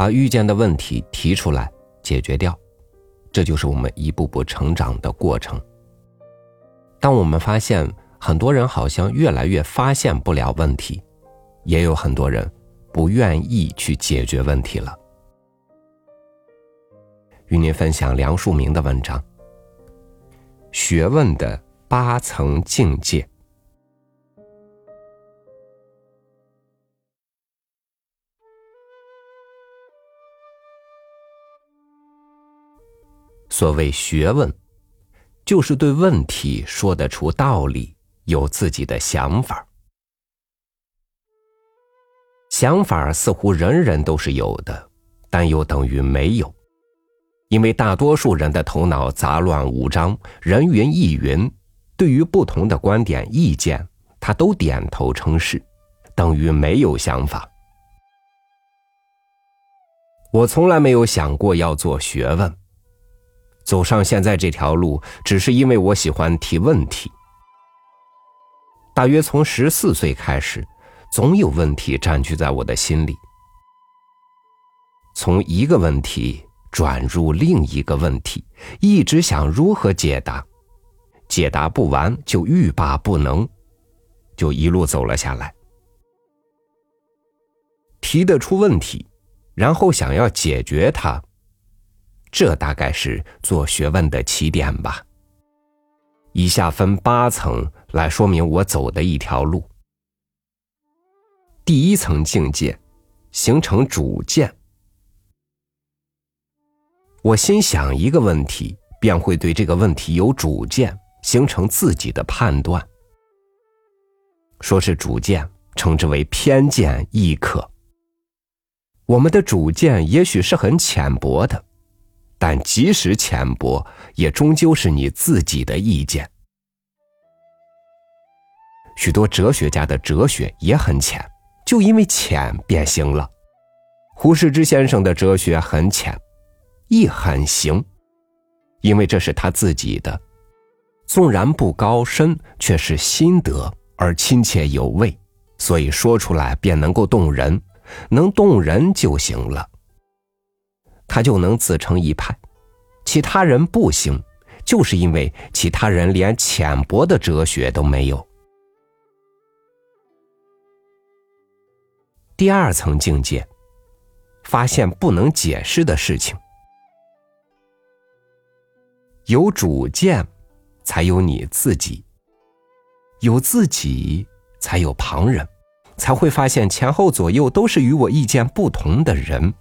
把遇见的问题提出来解决掉，这就是我们一步步成长的过程。当我们发现很多人好像越来越发现不了问题，也有很多人不愿意去解决问题了。与您分享梁漱溟的文章《学问的八层境界》。所谓学问，就是对问题说得出道理，有自己的想法。想法似乎人人都是有的，但又等于没有，因为大多数人的头脑杂乱无章，人云亦云，对于不同的观点意见，他都点头称是，等于没有想法。我从来没有想过要做学问。走上现在这条路，只是因为我喜欢提问题。大约从十四岁开始，总有问题占据在我的心里。从一个问题转入另一个问题，一直想如何解答，解答不完就欲罢不能，就一路走了下来。提得出问题，然后想要解决它。这大概是做学问的起点吧。以下分八层来说明我走的一条路。第一层境界，形成主见。我心想一个问题，便会对这个问题有主见，形成自己的判断。说是主见，称之为偏见亦可。我们的主见也许是很浅薄的。但即使浅薄，也终究是你自己的意见。许多哲学家的哲学也很浅，就因为浅便行了。胡适之先生的哲学很浅，亦很行，因为这是他自己的，纵然不高深，却是心得而亲切有味，所以说出来便能够动人，能动人就行了。他就能自成一派，其他人不行，就是因为其他人连浅薄的哲学都没有。第二层境界，发现不能解释的事情。有主见，才有你自己；有自己，才有旁人，才会发现前后左右都是与我意见不同的人。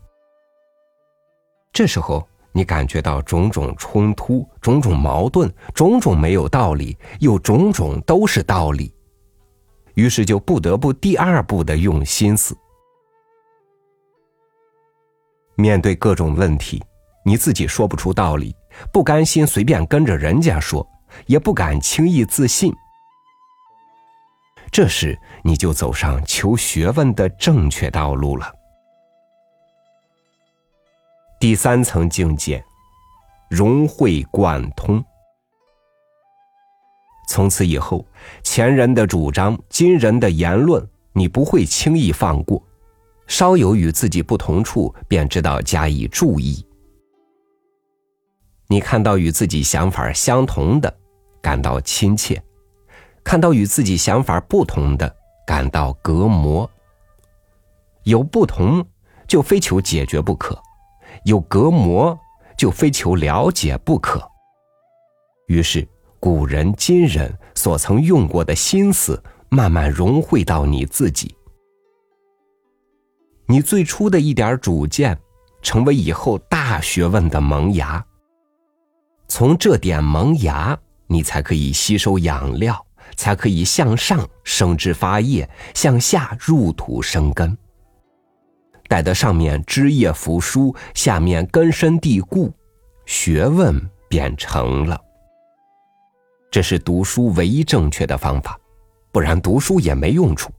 这时候，你感觉到种种冲突、种种矛盾、种种没有道理，又种种都是道理，于是就不得不第二步的用心思。面对各种问题，你自己说不出道理，不甘心随便跟着人家说，也不敢轻易自信。这时，你就走上求学问的正确道路了。第三层境界，融会贯通。从此以后，前人的主张、今人的言论，你不会轻易放过；稍有与自己不同处，便知道加以注意。你看到与自己想法相同的，感到亲切；看到与自己想法不同的，感到隔膜。有不同，就非求解决不可。有隔膜，就非求了解不可。于是，古人今人所曾用过的心思，慢慢融汇到你自己。你最初的一点主见，成为以后大学问的萌芽。从这点萌芽，你才可以吸收养料，才可以向上生枝发叶，向下入土生根。待得上面枝叶扶疏，下面根深蒂固，学问便成了。这是读书唯一正确的方法，不然读书也没用处。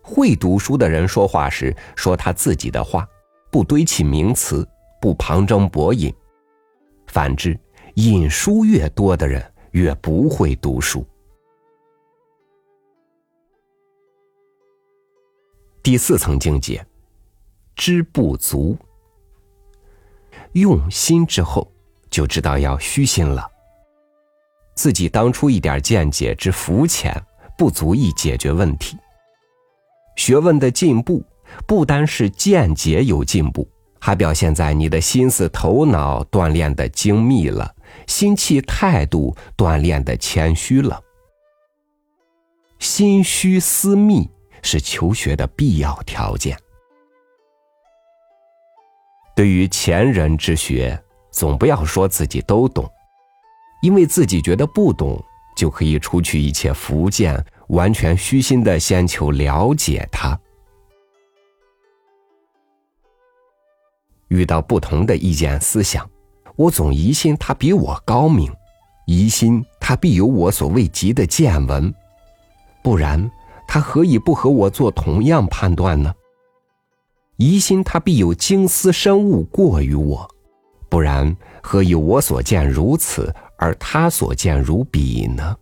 会读书的人说话时说他自己的话，不堆砌名词，不旁征博引；反之，引书越多的人越不会读书。第四层境界，知不足。用心之后，就知道要虚心了。自己当初一点见解之肤浅，不足以解决问题。学问的进步，不单是见解有进步，还表现在你的心思、头脑锻炼的精密了，心气、态度锻炼的谦虚了。心虚思密是求学的必要条件。对于前人之学，总不要说自己都懂，因为自己觉得不懂，就可以除去一切福见，完全虚心的先求了解它。遇到不同的意见思想，我总疑心他比我高明，疑心他必有我所未及的见闻，不然他何以不和我做同样判断呢？疑心他必有精思深悟过于我，不然何以我所见如此，而他所见如彼呢？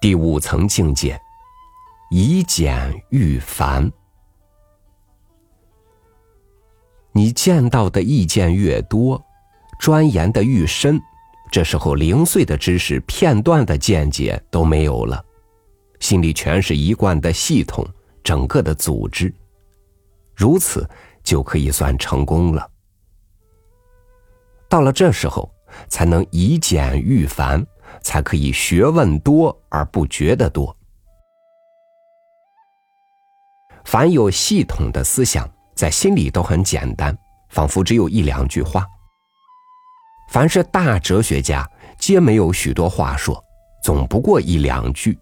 第五层境界，以简喻繁。你见到的意见越多，钻研的愈深，这时候零碎的知识、片段的见解都没有了。心里全是一贯的系统，整个的组织，如此就可以算成功了。到了这时候，才能以简喻繁，才可以学问多而不觉得多。凡有系统的思想，在心里都很简单，仿佛只有一两句话。凡是大哲学家，皆没有许多话说，总不过一两句。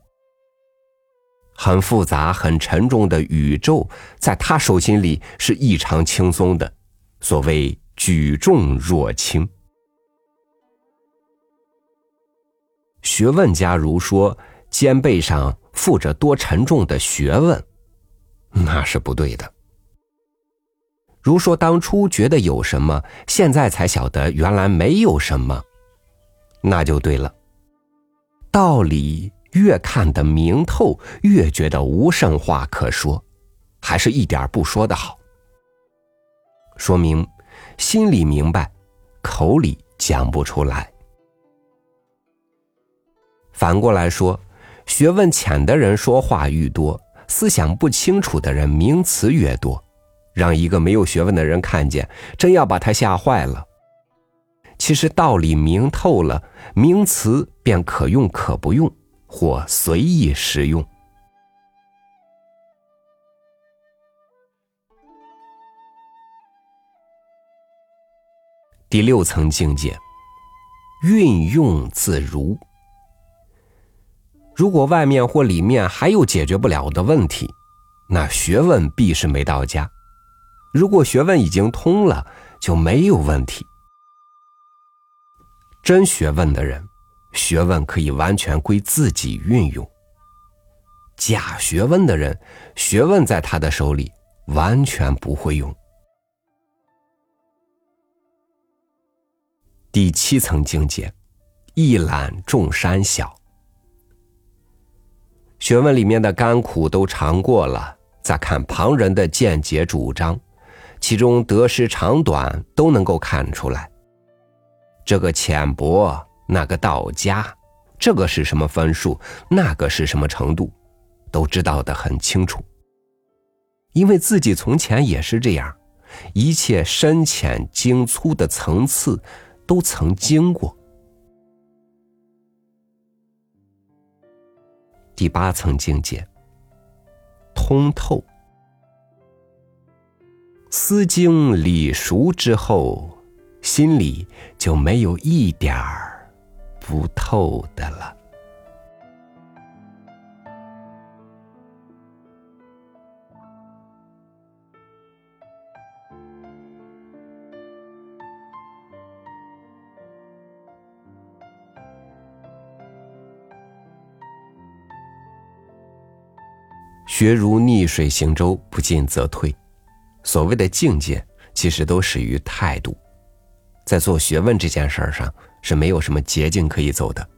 很复杂、很沉重的宇宙，在他手心里是异常轻松的。所谓举重若轻。学问家如说肩背上负着多沉重的学问，那是不对的。如说当初觉得有什么，现在才晓得原来没有什么，那就对了。道理。越看得明透，越觉得无甚话可说，还是一点不说的好。说明心里明白，口里讲不出来。反过来说，学问浅的人说话愈多，思想不清楚的人名词越多，让一个没有学问的人看见，真要把他吓坏了。其实道理明透了，名词便可用可不用。或随意使用。第六层境界，运用自如。如果外面或里面还有解决不了的问题，那学问必是没到家；如果学问已经通了，就没有问题。真学问的人。学问可以完全归自己运用。假学问的人，学问在他的手里完全不会用。第七层境界，一览众山小。学问里面的甘苦都尝过了，再看旁人的见解主张，其中得失长短都能够看出来。这个浅薄。那个道家，这个是什么分数？那个是什么程度？都知道的很清楚。因为自己从前也是这样，一切深浅精粗的层次都曾经过。第八层境界，通透。思经理熟之后，心里就没有一点儿。不透的了。学如逆水行舟，不进则退。所谓的境界，其实都始于态度。在做学问这件事儿上。是没有什么捷径可以走的，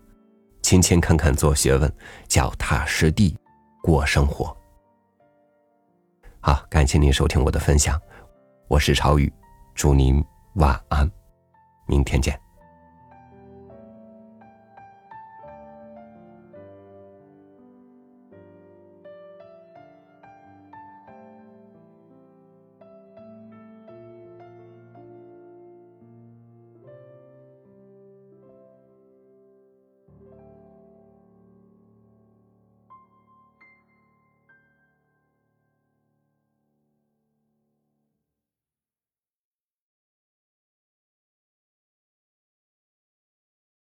勤勤恳恳做学问，脚踏实地，过生活。好，感谢您收听我的分享，我是朝宇，祝您晚安，明天见。